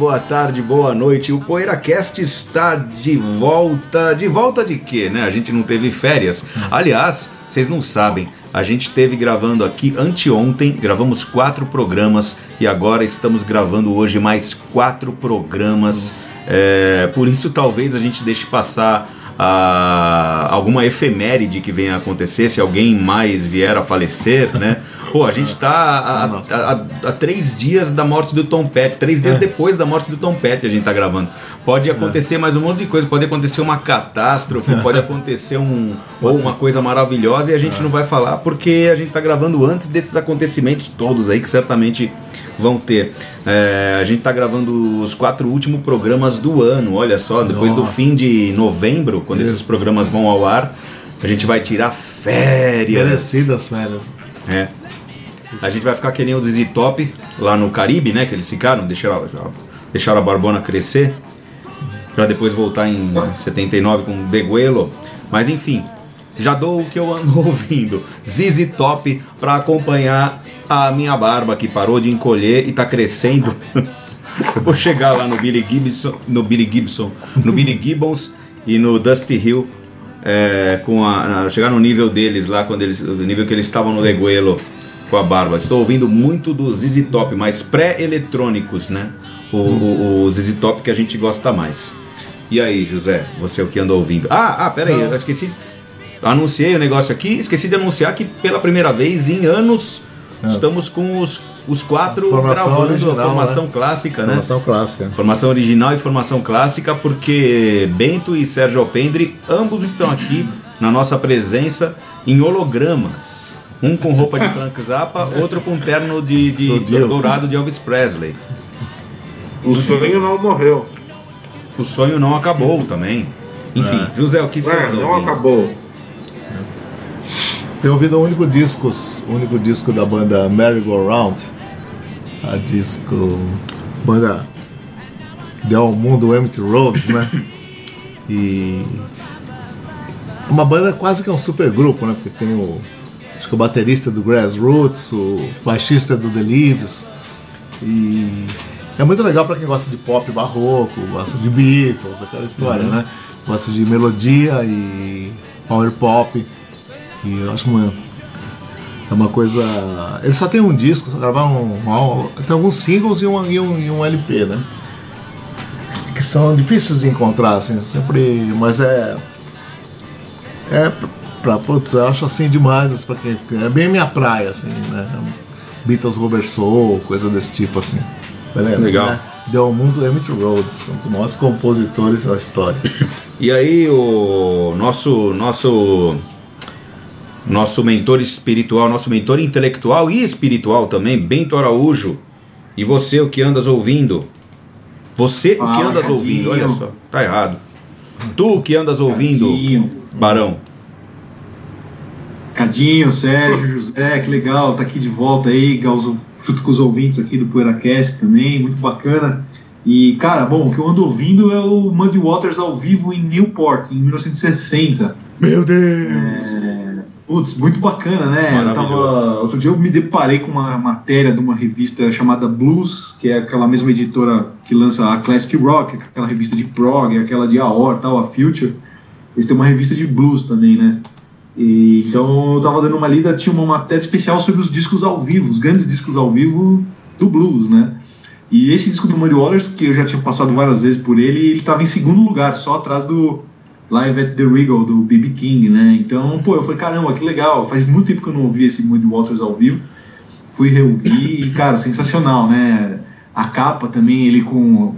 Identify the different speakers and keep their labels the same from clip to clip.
Speaker 1: boa tarde, boa noite. O PoeiraCast está de volta. De volta de quê, né? A gente não teve férias. Aliás, vocês não sabem, a gente teve gravando aqui anteontem, gravamos quatro programas e agora estamos gravando hoje mais quatro programas. É, por isso, talvez a gente deixe passar a, alguma efeméride que venha a acontecer, se alguém mais vier a falecer, né? Pô, a gente tá há, três dias da morte do Tom Petty, três dias é. depois da morte do Tom Petty a gente tá gravando. Pode é. acontecer é. mais um monte de coisa, pode acontecer uma catástrofe, pode acontecer um ou uma coisa maravilhosa e a gente é. não vai falar porque a gente tá gravando antes desses acontecimentos todos aí que certamente vão ter. É, a gente tá gravando os quatro últimos programas do ano, olha só, depois Nossa. do fim de novembro, quando Isso. esses programas vão ao ar, a gente vai tirar férias.
Speaker 2: Merecidas férias.
Speaker 1: É. A gente vai ficar que nem o Dizzy Top lá no Caribe, né? Que eles ficaram, deixaram, deixaram a Barbona crescer para depois voltar em 79 com Deguelo. Mas enfim, já dou o que eu ando ouvindo. ZZ Top para acompanhar a minha barba que parou de encolher e tá crescendo. eu vou chegar lá no Billy Gibson, no Billy Gibson, no Billy Gibbons e no Dusty Hill é, com a, chegar no nível deles lá quando eles, no nível que eles estavam no Leguelo com a barba. Estou ouvindo muito do ZZ Top, mas pré-eletrônicos, né? O, o, o ZZ Top que a gente gosta mais. E aí, José, você é o que anda ouvindo? Ah, ah, pera aí, eu esqueci. Anunciei o negócio aqui, esqueci de anunciar que pela primeira vez em anos é. estamos com os, os quatro
Speaker 2: formação gravando original,
Speaker 1: a formação né? clássica,
Speaker 2: né? Formação clássica.
Speaker 1: Formação original e formação clássica, porque Bento e Sérgio Alpendre ambos estão aqui na nossa presença em hologramas. Um com roupa de Frank Zappa, outro com terno de, de, de dourado de Elvis Presley.
Speaker 3: O sonho não morreu.
Speaker 1: O sonho não acabou também. Enfim, é. José, o que você
Speaker 3: é, Não acabou.
Speaker 2: Tenho ouvido o único disco, o único disco da banda Merry Go Round, a disco banda deu ao mundo Empty Roads, né? E uma banda quase que é um super grupo, né? Porque tem o acho que o baterista do Grassroots, o baixista do The Leaves. E é muito legal para quem gosta de pop barroco, gosta de Beatles, aquela história, uhum. né? Gosta de melodia e power pop. E eu acho uma, é uma coisa. Eles só tem um disco, só gravaram um, um, tem alguns singles e um, e um, e um LP, né? Que são difíceis de encontrar, assim, sempre. Mas é. É pra, putz, eu acho assim demais, assim, porque é bem minha praia, assim, né? Beatles Robert Soul, coisa desse tipo, assim.
Speaker 1: Beleza? Legal. Né?
Speaker 2: Deu ao mundo Emmett Rhodes, um dos maiores compositores da história.
Speaker 1: E aí o nosso nosso nosso mentor espiritual, nosso mentor intelectual e espiritual também, Bento Araújo. E você o que andas ouvindo? Você o que andas ouvindo? Olha só, tá errado. Tu o que andas ouvindo, Barão?
Speaker 3: Cadinho, Sérgio, José, que legal, tá aqui de volta aí, junto com os ouvintes aqui do PoeiraCast também, muito bacana. E, cara, bom, o que eu ando ouvindo é o Muddy Waters ao vivo em Newport, em 1960.
Speaker 1: Meu Deus!
Speaker 3: É... Putz, muito bacana, né? Tava... Outro dia eu me deparei com uma matéria de uma revista chamada Blues, que é aquela mesma editora que lança a Classic Rock, aquela revista de prog, aquela de Aor, tal, a Future. Eles têm uma revista de blues também, né? E, então eu tava dando uma lida, tinha uma matéria especial sobre os discos ao vivo, os grandes discos ao vivo do blues, né? E esse disco do Muddy Waters, que eu já tinha passado várias vezes por ele, ele tava em segundo lugar, só atrás do Live at the Regal, do B.B. King, né? Então, pô, eu falei, caramba, que legal, faz muito tempo que eu não ouvi esse Muddy Waters ao vivo. Fui reouvir e, cara, sensacional, né? A capa também, ele com,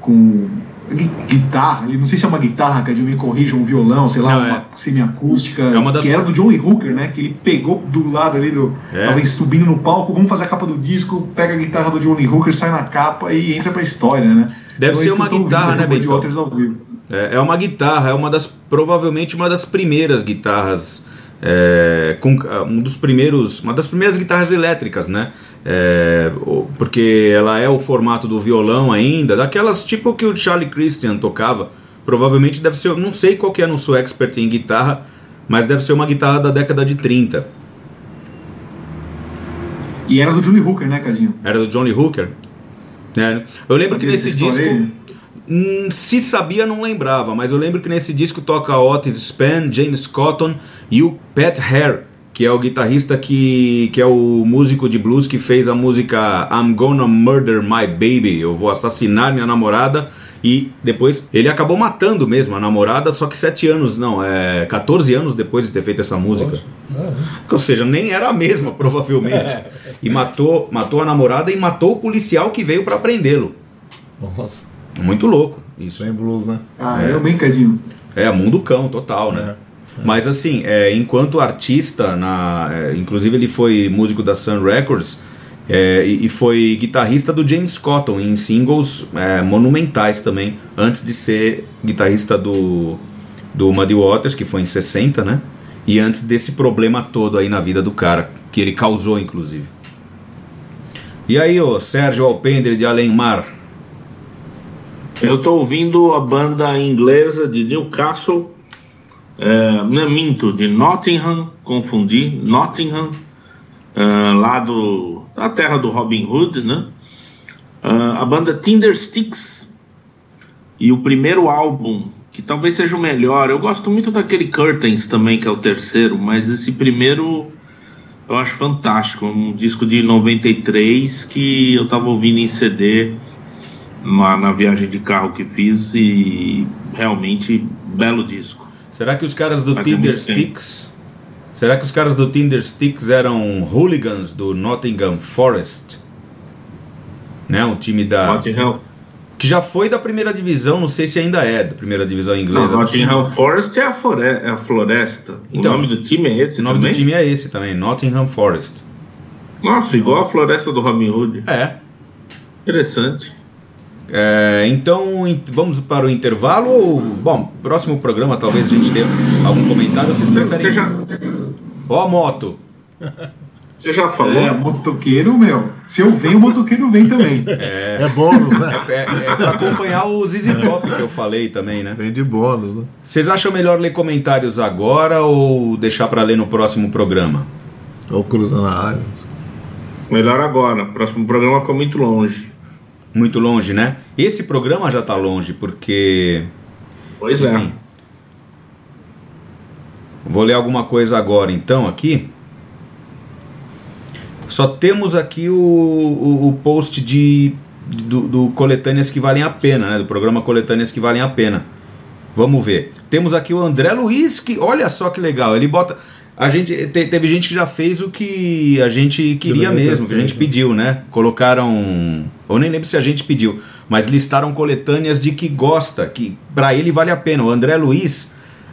Speaker 3: com guitarra, não sei se é uma guitarra, que me corrija, um violão, sei lá, não, uma é. semiacústica,
Speaker 1: é uma das...
Speaker 3: que era do John Lee Hooker, né? Que ele pegou do lado ali do. É. Tava subindo no palco, vamos fazer a capa do disco, pega a guitarra do John Lee Hooker, sai na capa e entra pra história, né?
Speaker 1: Deve então, ser uma guitarra, né, Bento? É, é uma guitarra, é uma das. provavelmente uma das primeiras guitarras. É, com um dos primeiros, uma das primeiras guitarras elétricas, né? É, porque ela é o formato do violão ainda, daquelas tipo que o Charlie Christian tocava. Provavelmente deve ser, não sei qual que é, não sou expert em guitarra, mas deve ser uma guitarra da década de 30.
Speaker 3: E era do Johnny Hooker, né, Cadinho?
Speaker 1: Era do Johnny Hooker? É, eu lembro que nesse disco. Hum, se sabia, não lembrava, mas eu lembro que nesse disco toca Otis Spann, James Cotton e o Pat Hare, que é o guitarrista que, que é o músico de blues que fez a música I'm Gonna Murder My Baby, eu vou assassinar minha namorada. E depois ele acabou matando mesmo a namorada, só que sete anos, não, é 14 anos depois de ter feito essa música. Ou seja, nem era a mesma, provavelmente. E matou, matou a namorada e matou o policial que veio para prendê-lo.
Speaker 2: Nossa.
Speaker 1: Muito louco isso.
Speaker 2: Sem blues, né?
Speaker 3: Ah, é, é um brincadinho.
Speaker 1: É, mundo cão, total, né? É. Mas assim, é, enquanto artista, na, é, inclusive ele foi músico da Sun Records é, e, e, foi guitarrista do James Cotton em singles é, monumentais também, antes de ser guitarrista do, do Muddy Waters, que foi em 60, né? E antes desse problema todo aí na vida do cara, que ele causou inclusive. E aí, o Sérgio Alpendre de Além Mar?
Speaker 4: Eu estou ouvindo a banda inglesa de Newcastle é, não, minto, de Nottingham, confundi, Nottingham, é, lá do, da terra do Robin Hood, né? É, a banda Tinder Sticks e o primeiro álbum, que talvez seja o melhor. Eu gosto muito daquele Curtains também, que é o terceiro, mas esse primeiro eu acho fantástico. Um disco de 93 que eu tava ouvindo em CD na, na viagem de carro que fiz e realmente belo disco.
Speaker 1: Será que os caras do Tinder Sticks. Será que os caras do Tinder Sticks eram hooligans do Nottingham Forest? Né? Um time da.
Speaker 4: Nottingham.
Speaker 1: Que já foi da primeira divisão, não sei se ainda é da primeira divisão inglesa.
Speaker 4: Não, Nottingham Forest é a, é a floresta. Então, o nome do time é esse
Speaker 1: O nome
Speaker 4: também?
Speaker 1: do time é esse também, Nottingham Forest.
Speaker 4: Nossa, igual a floresta do Robin Hood.
Speaker 1: É.
Speaker 4: Interessante.
Speaker 1: É, então vamos para o intervalo ou, bom, próximo programa talvez a gente dê algum comentário, vocês preferem? Você já... Ó a moto.
Speaker 4: Você já falou?
Speaker 3: É, motoqueiro, meu. Se eu venho, o motoqueiro vem também.
Speaker 2: É, é bônus, né?
Speaker 1: É, é, é pra acompanhar o Easy Top que eu falei também, né?
Speaker 2: Vem de bônus, né?
Speaker 1: Vocês acham melhor ler comentários agora ou deixar para ler no próximo programa?
Speaker 2: Ou cruzando a área.
Speaker 4: Melhor agora. O próximo programa ficou muito longe
Speaker 1: muito longe, né? Esse programa já está longe, porque.
Speaker 4: Pois é. enfim, é.
Speaker 1: Vou ler alguma coisa agora, então, aqui. Só temos aqui o, o, o post de, do, do, Coletâneas que Valem a Pena, né? Do programa Coletâneas que Valem a Pena. Vamos ver. Temos aqui o André Luiz, que olha só que legal. Ele bota. A gente te, teve gente que já fez o que a gente queria mesmo, que a gente pediu, né? Colocaram, eu nem lembro se a gente pediu, mas listaram coletâneas de que gosta, que para ele vale a pena. O André Luiz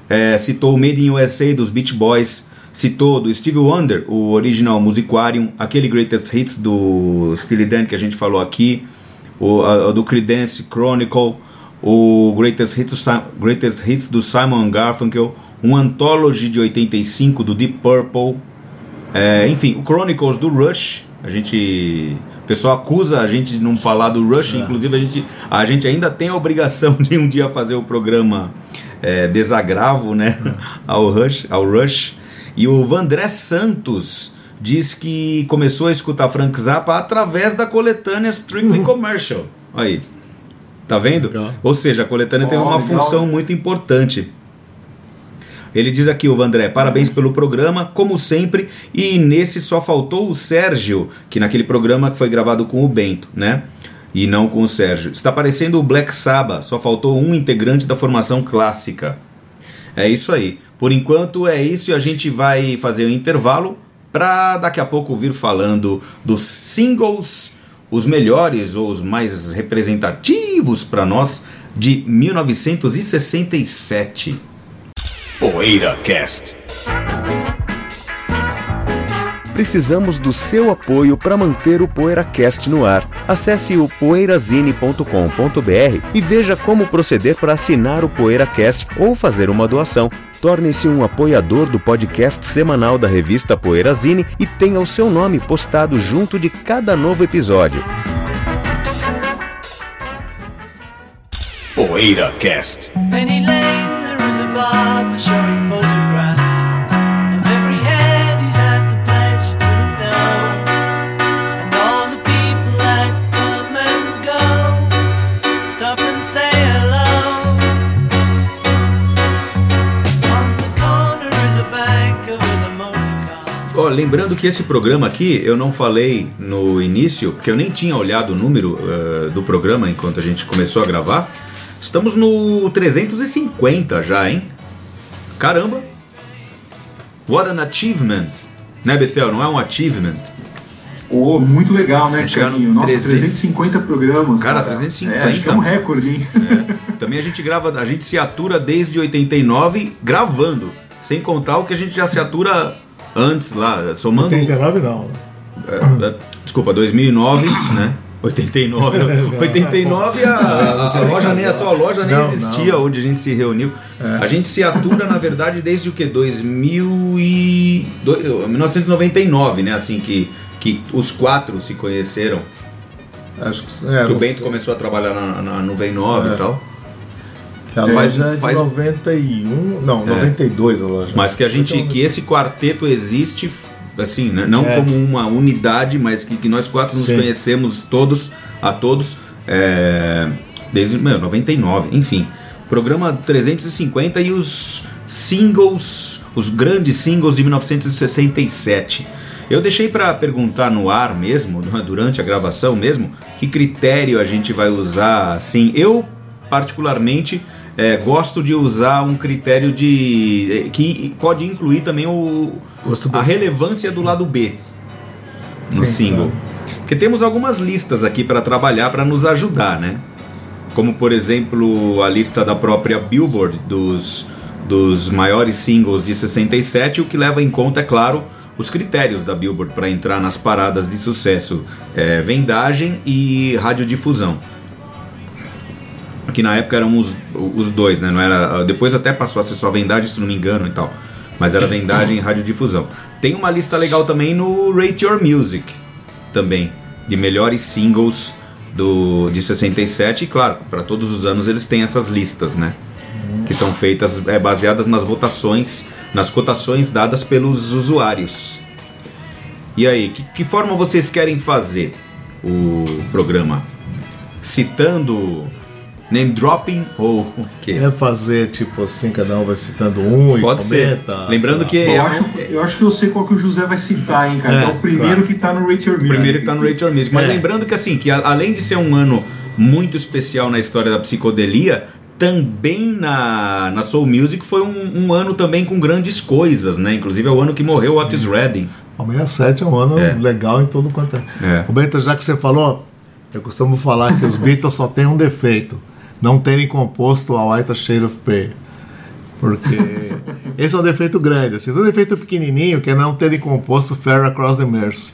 Speaker 1: é, citou o Made in USA dos Beach Boys, citou do Steve Wonder, o original Musicarium, aquele Greatest Hits do Steely Dan que a gente falou aqui, o a, do Creedence Chronicle, o Greatest Hits, Greatest Hits do Simon Garfunkel, um Anthology de 85 do Deep Purple, é, enfim, o Chronicles do Rush. A gente. O pessoal acusa a gente de não falar do Rush, é. inclusive a gente, a gente ainda tem a obrigação de um dia fazer o programa é, Desagravo né, ao, Rush, ao Rush. E o Vandré Santos diz que começou a escutar Frank Zappa através da coletânea Strictly. Commercial. Aí. Tá vendo? Legal. Ou seja, a coletânea oh, teve uma legal. função muito importante. Ele diz aqui, o Vandré, parabéns pelo programa, como sempre, e nesse só faltou o Sérgio, que naquele programa que foi gravado com o Bento, né? E não com o Sérgio. Está parecendo o Black Sabbath, só faltou um integrante da formação clássica. É isso aí. Por enquanto é isso e a gente vai fazer o um intervalo para daqui a pouco vir falando dos singles, os melhores ou os mais representativos para nós de 1967.
Speaker 5: Poeira Cast.
Speaker 6: Precisamos do seu apoio para manter o PoeiraCast no ar. Acesse o poeirazine.com.br e veja como proceder para assinar o PoeiraCast ou fazer uma doação. Torne-se um apoiador do podcast semanal da revista Poeirazine e tenha o seu nome postado junto de cada novo episódio.
Speaker 5: Poeira Cast.
Speaker 7: Penny Lane, there is a barber showing photographs
Speaker 1: lembrando que esse programa aqui eu não falei no início, porque eu nem tinha olhado o número eh, do programa enquanto a gente começou a gravar. Estamos no 350 já, hein? Caramba! What an achievement! Né, Bethel? Não é um achievement?
Speaker 3: Pô, muito legal, né, Carlinho? Nossa,
Speaker 1: 300.
Speaker 3: 350 programas.
Speaker 1: Cara, 350.
Speaker 3: É, é um recorde, hein?
Speaker 1: É. Também a gente grava, a gente se atura desde 89 gravando, sem contar o que a gente já se atura antes lá, somando.
Speaker 2: 89 não.
Speaker 1: É, é, desculpa, 2009, né? 89. 89 a, a, a loja nem a sua loja nem
Speaker 2: Não,
Speaker 1: existia onde a gente se reuniu. A gente se atura na verdade desde o que 2000 e do- 1999, né? Assim que que os quatro se conheceram.
Speaker 2: Acho que, é,
Speaker 1: que o
Speaker 2: não
Speaker 1: Bento
Speaker 2: sei.
Speaker 1: começou a trabalhar na, na Nuvem 9
Speaker 2: É.
Speaker 1: e tal.
Speaker 2: A
Speaker 1: faz-
Speaker 2: loja é de
Speaker 1: faz-
Speaker 2: 91, não, 92 a loja.
Speaker 1: Mas que a gente, que esse quarteto existe, assim, né? não
Speaker 2: É.
Speaker 1: como uma unidade, mas que, que nós quatro nos
Speaker 2: Sim.
Speaker 1: conhecemos todos, a todos, é, desde meu, 99, enfim. Programa 350 e os singles, os grandes singles de 1967. Eu deixei para perguntar no ar mesmo, durante a gravação mesmo, que critério a gente vai usar, assim. Eu, particularmente, é, gosto de usar um critério de. eh, que pode incluir também o,
Speaker 2: Gosto
Speaker 1: a relevância do lado B no
Speaker 2: Sim,
Speaker 1: single. Porque temos algumas listas aqui para trabalhar para nos ajudar, né? Como por exemplo a lista da própria Billboard dos, dos maiores singles de 67, o que leva em conta, é claro, os critérios da Billboard para entrar nas paradas de sucesso: é, vendagem e radiodifusão. Que na época eram os, os dois, né? Não era, depois até passou a ser só vendagem, se não me engano e tal. Mas era vendagem e radiodifusão. Tem uma lista legal também no Rate Your Music, também, de melhores singles do, de 67. E claro, para todos os anos eles têm essas listas, né? Que são feitas é, baseadas nas votações, nas cotações dadas pelos usuários. E aí, que, que forma vocês querem fazer o programa? Citando name dropping ou o quê?
Speaker 2: É fazer tipo assim, cada um vai citando um
Speaker 1: Pode
Speaker 2: e
Speaker 1: ser.
Speaker 2: comenta.
Speaker 1: Lembrando que-
Speaker 3: Eu
Speaker 1: É,
Speaker 3: acho, eu acho que eu sei qual que o José vai citar, hein, cara.
Speaker 2: É,
Speaker 3: é o primeiro
Speaker 2: claro.
Speaker 3: que tá no Rate Your
Speaker 1: O
Speaker 3: Music.
Speaker 1: primeiro que tá no Rate Your Music. Mas
Speaker 2: É.
Speaker 1: lembrando que assim, que a- além de ser um ano muito especial na história da psicodelia, também na, na Soul Music foi um, um ano também com grandes coisas, né? Inclusive é o ano que morreu o Otis Redding.
Speaker 2: O 67 é um ano
Speaker 1: É.
Speaker 2: legal em todo quanto é.
Speaker 1: É.
Speaker 2: O Bento, já que você falou, eu costumo falar que os Beatles só têm um defeito: não terem composto a White Shade of Pale. Porque esse é um defeito grande. Assim, tem um defeito pequenininho que é não terem composto Fair Across the Mercy,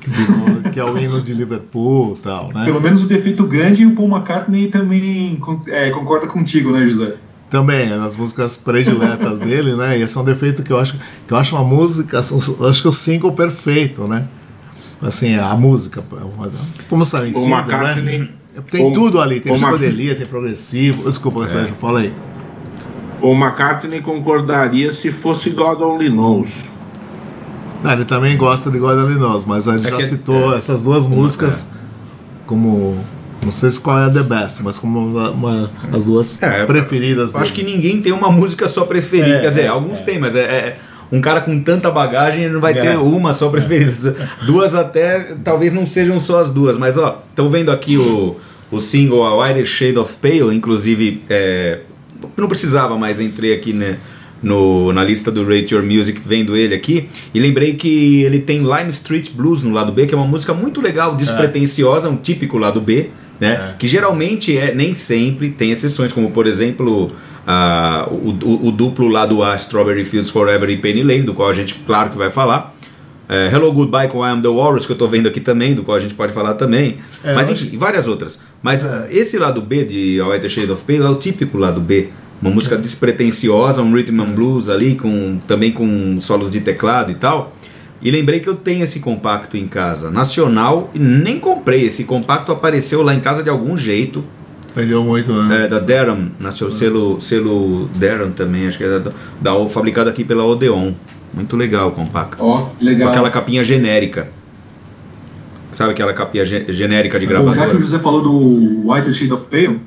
Speaker 2: que, virou- que é o hino de Liverpool e tal, né?
Speaker 3: Pelo menos o defeito grande e o Paul McCartney também é, concorda contigo, né, José?
Speaker 2: Também, é nas músicas prediletas dele, né? E esse é um defeito que eu acho que eu acho uma música, eu acho que o single perfeito, né? Assim, a música, como sabe,
Speaker 4: Paul McCartney-
Speaker 2: né? Tem
Speaker 4: Paul-
Speaker 2: tudo ali, tem
Speaker 4: Paul Mac-
Speaker 2: psicodelia, tem progressivo. Desculpa, Sérgio, fala aí.
Speaker 4: O McCartney concordaria se fosse God Only Knows.
Speaker 2: Ah, ele também gosta de God Only Knows, mas a gente
Speaker 1: É
Speaker 2: já
Speaker 1: que-
Speaker 2: citou
Speaker 1: é.
Speaker 2: essas duas músicas como não sei se qual é a the best, mas como uma, uma- as duas
Speaker 1: É,
Speaker 2: preferidas.
Speaker 1: Eu acho que ninguém tem uma música só preferida.
Speaker 2: É,
Speaker 1: Quer dizer,
Speaker 2: é,
Speaker 1: alguns têm, mas é, é- um cara com tanta bagagem ele não vai
Speaker 2: É.
Speaker 1: ter uma só preferida. Duas até, talvez não sejam só as duas, mas ó, estão vendo aqui o, o single A White Shade of Pale, inclusive é, não precisava, mas entrei aqui né, no, na lista do Rate Your Music vendo ele aqui e lembrei que ele tem Lime Street Blues no lado B, que é uma música muito legal, despretensiosa, um típico lado B, Né? Que geralmente é, nem sempre tem exceções, como por exemplo ah, o, o- o duplo lá do A, Strawberry Fields Forever e Penny Lane, do qual a gente, claro que vai falar. É, Hello Goodbye com I Am The Walrus, que eu tô vendo aqui também, do qual a gente pode falar também.
Speaker 2: É,
Speaker 1: Mas enfim, e várias outras. Mas ah, esse lado B de A White Shade of Pale é o típico lado B. Uma música despretensiosa, um rhythm and blues ali, com, também com solos de teclado e tal. E lembrei que eu tenho esse compacto em casa, nacional, e nem comprei. Esse compacto apareceu lá em casa de algum jeito.
Speaker 2: Vendeu muito, né?
Speaker 1: É, da Darren, nasceu selo, selo Darren também, acho que é da, da, fabricado aqui pela Odeon. Muito legal o compacto.
Speaker 3: Ó,
Speaker 1: Com
Speaker 3: legal.
Speaker 1: aquela capinha genérica. Sabe aquela capinha ge- genérica de
Speaker 3: Bom, já que
Speaker 1: gravadora?
Speaker 3: José falou do White Shade of Pale,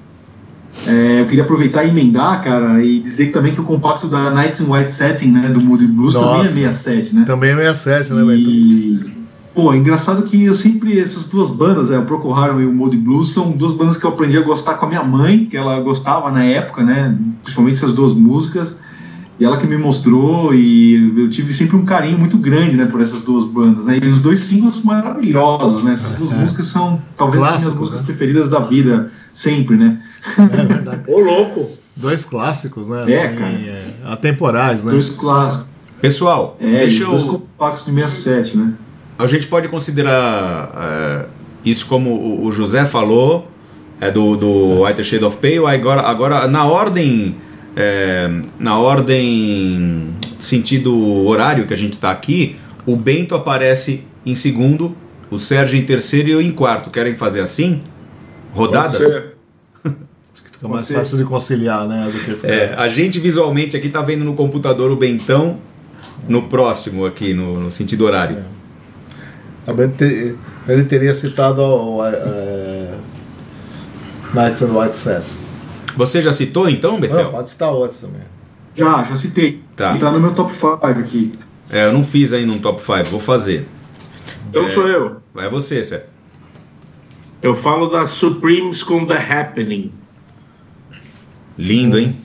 Speaker 3: é, eu queria aproveitar e emendar, cara, e dizer também que o compacto da Nights in White Setting, né, do Moody Blues, também é
Speaker 2: Nossa.
Speaker 3: 67, né?
Speaker 2: Também é 67, né?
Speaker 3: E, pô, é engraçado que eu sempre, essas duas bandas, é, o Procol Harum e o Moody Blues, são duas bandas que eu aprendi a gostar com a minha mãe, que ela gostava na época, né, principalmente essas duas músicas, e ela que me mostrou, e eu tive sempre um carinho muito grande, né, por essas duas bandas, né, e os dois singles maravilhosos, né, essas duas músicas são talvez as minhas músicas
Speaker 2: né?
Speaker 3: preferidas da vida, sempre, né.
Speaker 2: É verdade.
Speaker 4: Ô, louco!
Speaker 2: Dois clássicos, né?
Speaker 3: É,
Speaker 2: assim,
Speaker 3: cara.
Speaker 2: é, atemporais, né?
Speaker 3: Dois clássicos,
Speaker 1: Pessoal,
Speaker 3: é,
Speaker 1: deixa
Speaker 3: e dois
Speaker 1: eu.
Speaker 3: compactos de 67, né.
Speaker 1: A gente pode considerar é, isso como o- o José falou, é do, do White Shade of Pale, agora, agora na ordem. É, na ordem sentido horário que a gente está aqui, o Bento aparece em segundo, o Sérgio em terceiro e eu em quarto. Querem fazer assim? Rodadas?
Speaker 4: Pode ser.
Speaker 2: Fica mais
Speaker 3: ser.
Speaker 2: fácil de conciliar, né? Do que
Speaker 1: É, a gente visualmente aqui tá vendo no computador o Bentão no próximo aqui, no, no sentido horário.
Speaker 2: Te- ele teria citado o é, Nights and White Set.
Speaker 1: Você já citou então,
Speaker 2: Não,
Speaker 1: Bethel?
Speaker 2: pode citar outros também.
Speaker 3: Já, já citei.
Speaker 1: Tá.
Speaker 3: E tá no meu top 5 aqui.
Speaker 1: É, eu não fiz ainda um top 5, vou fazer.
Speaker 4: Então sou eu.
Speaker 1: Vai você, Sérgio.
Speaker 4: Eu falo das Supremes com The Happening,
Speaker 1: Lindo, hein?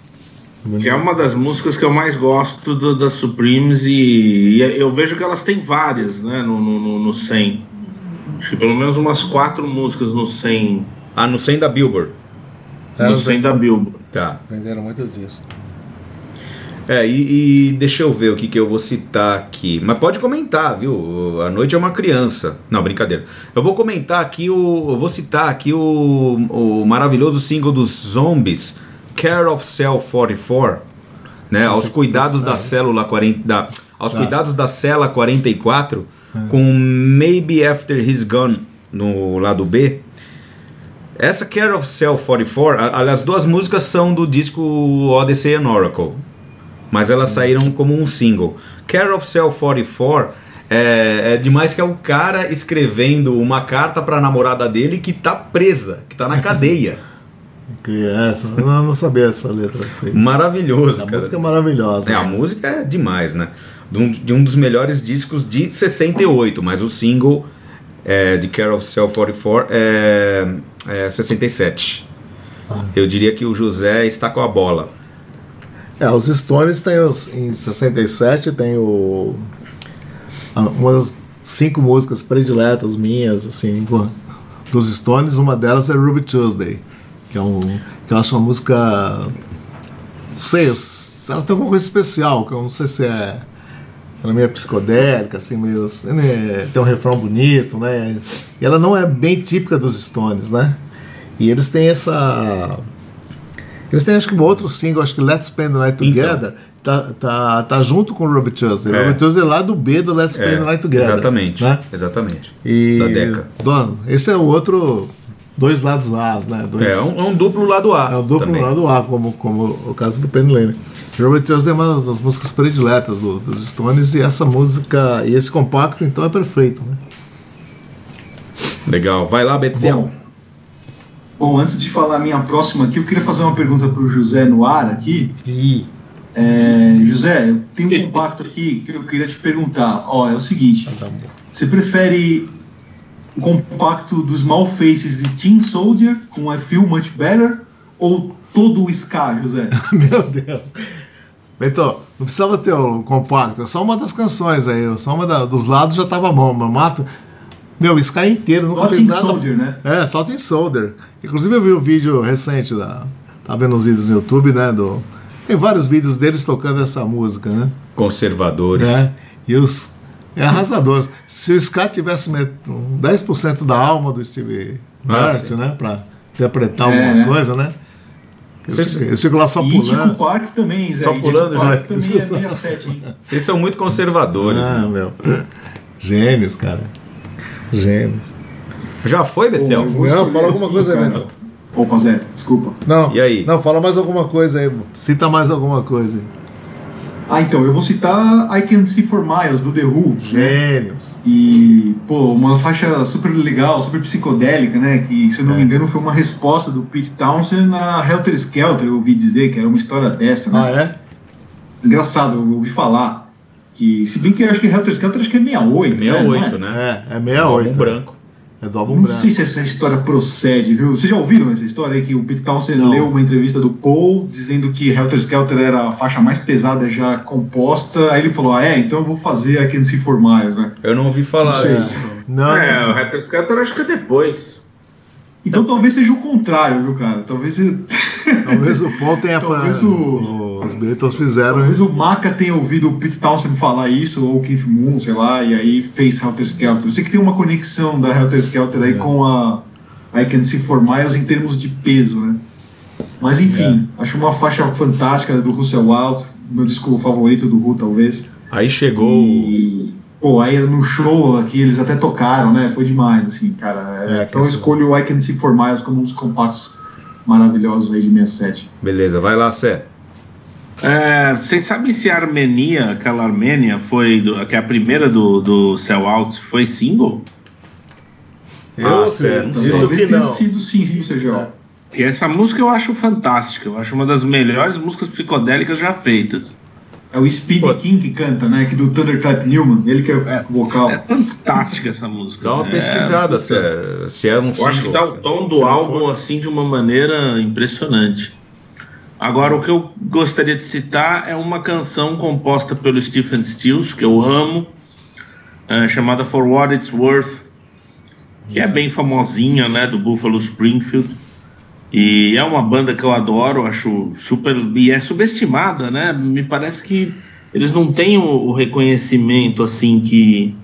Speaker 4: que é uma das músicas que eu mais gosto do- das Supremes e, e eu vejo que elas têm várias, né, no, no, no, no 100. Acho que pelo menos umas quatro músicas no 100,
Speaker 1: Ah, no 100 da Billboard.
Speaker 2: É,
Speaker 4: no
Speaker 2: elas
Speaker 4: 100 da Billboard.
Speaker 1: Tá.
Speaker 2: venderam muito disso.
Speaker 1: É, e, e deixa eu ver o que, que eu vou citar aqui. Mas pode comentar, viu? A noite é uma criança. Não, brincadeira. Eu vou comentar aqui o. Eu vou citar aqui o, o maravilhoso single dos Zombies, Care of Cell 44. Né, aos cuidados da célula 40. Da, aos
Speaker 2: Tá.
Speaker 1: cuidados da cela 44, com Maybe After He's Gone no lado B. Essa Care of Cell 44, a- aliás, as duas músicas são do disco Odyssey and Oracle, mas elas saíram como um single. Care of Cell 44 é, é demais que é o cara escrevendo uma carta pra namorada dele que tá presa, que tá na cadeia.
Speaker 2: Criança, eu não, sabia essa letra. Assim.
Speaker 1: Maravilhoso,
Speaker 2: A
Speaker 1: cara.
Speaker 2: música é maravilhosa.
Speaker 1: É, a música é demais, né? De um, de um dos melhores discos de 68, mas o single é, de Care of Cell 44 é, é 67. Eu diria que o José está com a bola.
Speaker 2: É, os Stones tem os, em 67 tem o umas cinco músicas prediletas minhas assim dos Stones, uma delas é Ruby Tuesday, que é um que eu acho uma música não sei, ela tem alguma coisa especial, que eu não sei se é ela é meio psicodélica, assim, meio. né, tem um refrão bonito, né? E ela não é bem típica dos Stones, né? E eles têm essa. Eles têm, acho que, um outro single, acho que Let's Spend the Night
Speaker 1: Então.
Speaker 2: Together, tá, tá, tá junto com o Robert Tuesday.
Speaker 1: É.
Speaker 2: Robert Tuesday é lá do B do Let's Spend the Night Together.
Speaker 1: exatamente.
Speaker 2: Né?
Speaker 1: Exatamente.
Speaker 2: E,
Speaker 1: Da Deca.
Speaker 2: do- esse é o outro. Dois lados A's, né? Dois,
Speaker 1: É um, é um duplo lado A.
Speaker 2: é o duplo
Speaker 1: também.
Speaker 2: lado A, como, como o caso do Penny Lane. Robert Tuesday é uma das músicas prediletas do- dos Stones e essa música e esse compacto então é perfeito, né?
Speaker 1: Legal. Vai lá, Betel.
Speaker 3: Bom, bom, antes de falar a minha próxima aqui, eu queria fazer uma pergunta para o José no ar aqui.
Speaker 2: E
Speaker 3: É, José, eu tenho um compacto aqui que eu queria te perguntar. Ó, é o seguinte:
Speaker 2: tá
Speaker 3: você prefere o compacto dos Small Faces de Teen Soldier com I Feel Much Better ou todo o ska, José?
Speaker 2: Meu Deus. Então, não precisava ter o compacto, é só uma das canções aí, só uma da- dos lados já tava bom, mas mato. Meu, Sky inteiro, nunca fez nada.
Speaker 3: Soldier, né?
Speaker 2: É, só tem Soldier. Inclusive eu vi o vídeo recente da. Tá vendo os vídeos no YouTube, né? Do, tem vários vídeos deles tocando essa música, né?
Speaker 1: Conservadores.
Speaker 2: né? E os. É arrasador. Se o Scott tivesse met- um 10% da alma do Steve
Speaker 1: Ah,
Speaker 2: Martin,
Speaker 1: sim.
Speaker 2: né? Pra interpretar
Speaker 3: É,
Speaker 2: alguma
Speaker 3: né?
Speaker 2: coisa, né? Ficam lá só
Speaker 3: E
Speaker 2: pulando.
Speaker 3: Park também, Zé.
Speaker 1: Só pulando,
Speaker 3: Park
Speaker 1: já.
Speaker 3: também é 67, hein?
Speaker 1: Vocês são muito conservadores.
Speaker 2: Ah,
Speaker 1: né?
Speaker 2: meu. Gênios, cara. Gênios.
Speaker 1: Já foi, Bethel?
Speaker 3: Eu vou
Speaker 2: Não, fala alguma coisa aí. Beto.
Speaker 3: Opa, Zé, desculpa.
Speaker 2: Não.
Speaker 1: E aí?
Speaker 2: Não, fala mais alguma coisa aí. Cita mais alguma coisa aí.
Speaker 3: Ah, então, eu vou citar I Can See For Miles, do The Who. né?
Speaker 2: Gênios.
Speaker 3: E, pô, uma faixa super legal, super psicodélica, né? Que, se eu
Speaker 2: É.
Speaker 3: não me engano, foi uma resposta do Pete Townsend na Helter Skelter, eu ouvi dizer que era uma história dessa, né?
Speaker 2: Ah, é?
Speaker 3: Engraçado, eu ouvi falar. Que, se bem que eu acho que Helter Skelter acho que é 68, né?
Speaker 1: 68,
Speaker 3: Não é?
Speaker 1: né?
Speaker 2: É, é 68.
Speaker 1: Álbum branco.
Speaker 2: É do álbum
Speaker 3: Não
Speaker 2: branco.
Speaker 3: sei se essa história procede, viu? Vocês já ouviram essa história aí que o Pete Townsend
Speaker 2: Não.
Speaker 3: leu uma entrevista do Paul dizendo que Helter Skelter era a faixa mais pesada já composta. Aí ele falou: Ah, é, então eu vou fazer I Can See For Miles, né?
Speaker 1: Eu não ouvi falar
Speaker 3: Não
Speaker 1: disso.
Speaker 2: Não,
Speaker 4: É, o Hatter Scatter acho que é depois.
Speaker 3: Então talvez seja o contrário, viu, cara? Talvez,
Speaker 2: talvez o Paul tenha
Speaker 3: Talvez o-
Speaker 2: Os Beatles fizeram.
Speaker 3: talvez o Maca tenha ouvido o Pete Townsend falar isso, ou o Keith Moon, sei lá, e aí fez Helter Skelter. Eu sei que tem uma conexão da Helter Skelter aí com a I Can See For Miles em termos de peso, né? Mas enfim, acho uma faixa fantástica do Russell Wild, meu disco favorito do Who, talvez.
Speaker 1: Aí chegou.
Speaker 3: E, pô, aí no show aqui eles até tocaram, né? Foi demais, assim, cara.
Speaker 2: É,
Speaker 3: então eu
Speaker 2: que
Speaker 3: escolho o I Can See For Miles como um dos compactos maravilhosos aí de 67.
Speaker 1: Beleza, vai lá, Sé.
Speaker 4: É, vocês sabem se a Armenia, aquela Armênia, foi do- que é a primeira do, do Cell Out, foi single?
Speaker 1: Ah, sério, não
Speaker 3: Então,
Speaker 1: sei.
Speaker 2: Acredito
Speaker 3: talvez
Speaker 2: que
Speaker 3: tenha
Speaker 2: não.
Speaker 3: sido sim, Sérgio?
Speaker 4: Que essa música eu acho fantástica. Eu acho uma das melhores músicas psicodélicas já feitas.
Speaker 3: É o Speedy
Speaker 1: Pô.
Speaker 3: King que canta, né? Que do Thunderclap Newman, ele que é,
Speaker 4: É.
Speaker 3: o vocal.
Speaker 4: É fantástica essa música.
Speaker 1: Dá uma
Speaker 4: É,
Speaker 1: pesquisada, Sé. Se é um
Speaker 4: Eu acho que dá o
Speaker 1: single,
Speaker 4: tom
Speaker 1: se
Speaker 4: do álbum
Speaker 1: for-
Speaker 4: assim de uma maneira impressionante. Agora, o que eu gostaria de citar é uma canção composta pelo Stephen Stills, que eu amo, é, chamada For What It's Worth, que é bem famosinha, né, do Buffalo Springfield. E é uma banda que eu adoro, acho super. E é subestimada, né? Me parece que eles não têm o, reconhecimento assim que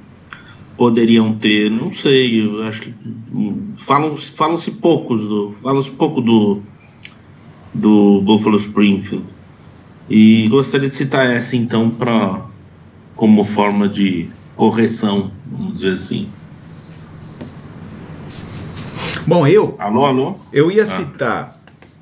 Speaker 4: poderiam ter. Não sei, eu acho que. hum, Falam, falam-se poucos do. Falam-se pouco do. Do Buffalo Springfield. E gostaria de citar essa então para como forma de correção, vamos dizer assim.
Speaker 1: Bom, eu
Speaker 4: Alô, alô?
Speaker 1: Eu ia citar.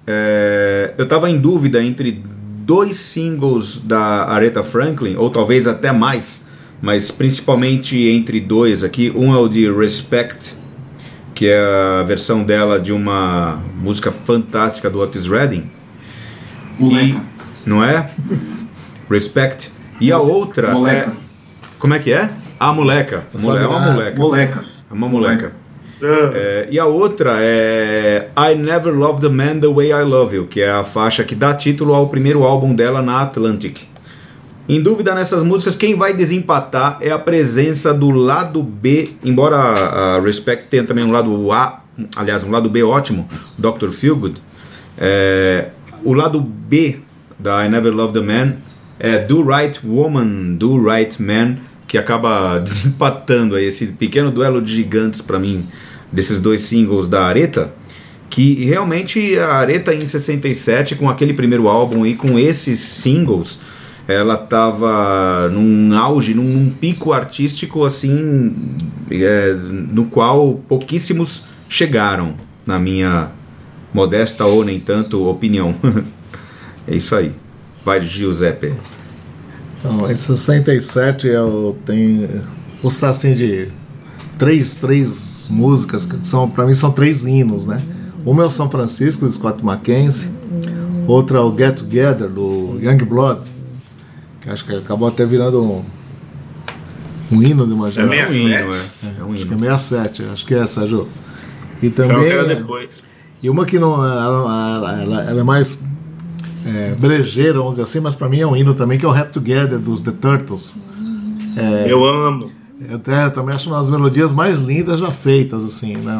Speaker 1: é, eu tava em dúvida entre dois singles da Aretha Franklin, ou talvez até mais, mas principalmente entre dois aqui. Um é o de Respect, que é a versão dela de uma música fantástica do Otis Redding.
Speaker 3: Moleca.
Speaker 1: E, não é? Respect. E a outra
Speaker 3: Moleca.
Speaker 1: é. Como é que é? A moleca.
Speaker 2: Sabe
Speaker 1: É uma moleca.
Speaker 3: Moleca.
Speaker 1: É uma moleca. É, e a outra é I Never Loved a Man the Way I Love You, que é a faixa que dá título ao primeiro álbum dela na Atlantic. Em dúvida nessas músicas, quem vai desempatar é a presença do lado B, embora a, Respect tenha também um lado A, aliás, um lado B ótimo, Dr. Feelgood. É, o lado B da I Never Loved a Man é Do Right Woman, Do Right Man, que acaba desempatando aí esse pequeno duelo de gigantes para mim desses dois singles da Areta, que realmente a Areta em 67 com aquele primeiro álbum e com esses singles, ela tava num auge, num, num pico artístico assim, é, no qual pouquíssimos chegaram, na minha modesta ou nem tanto opinião. é isso aí. Vai, Giuseppe.
Speaker 2: Então, em 67 eu tenho. Citar assim de três, três músicas que são, para mim, são três hinos, né? Uma é o São Francisco, do Scott Mackenzie. Outra é o Get Together, do Young Blood. Que acho que acabou até virando um, um hino de uma
Speaker 4: É
Speaker 2: geração.
Speaker 1: É um
Speaker 4: 67?
Speaker 1: hino, é. É um
Speaker 2: Acho que é
Speaker 1: hino.
Speaker 2: 67, acho que é essa, Ju. E também.
Speaker 4: era depois.
Speaker 2: E uma que não. Ela, ela- ela- ela é mais é, brejeira, vamos dizer assim, mas pra mim é um hino também, que é o Rap Together dos The Turtles.
Speaker 4: Eu amo.
Speaker 2: Eu até também acho uma das melodias mais lindas já feitas, assim, né?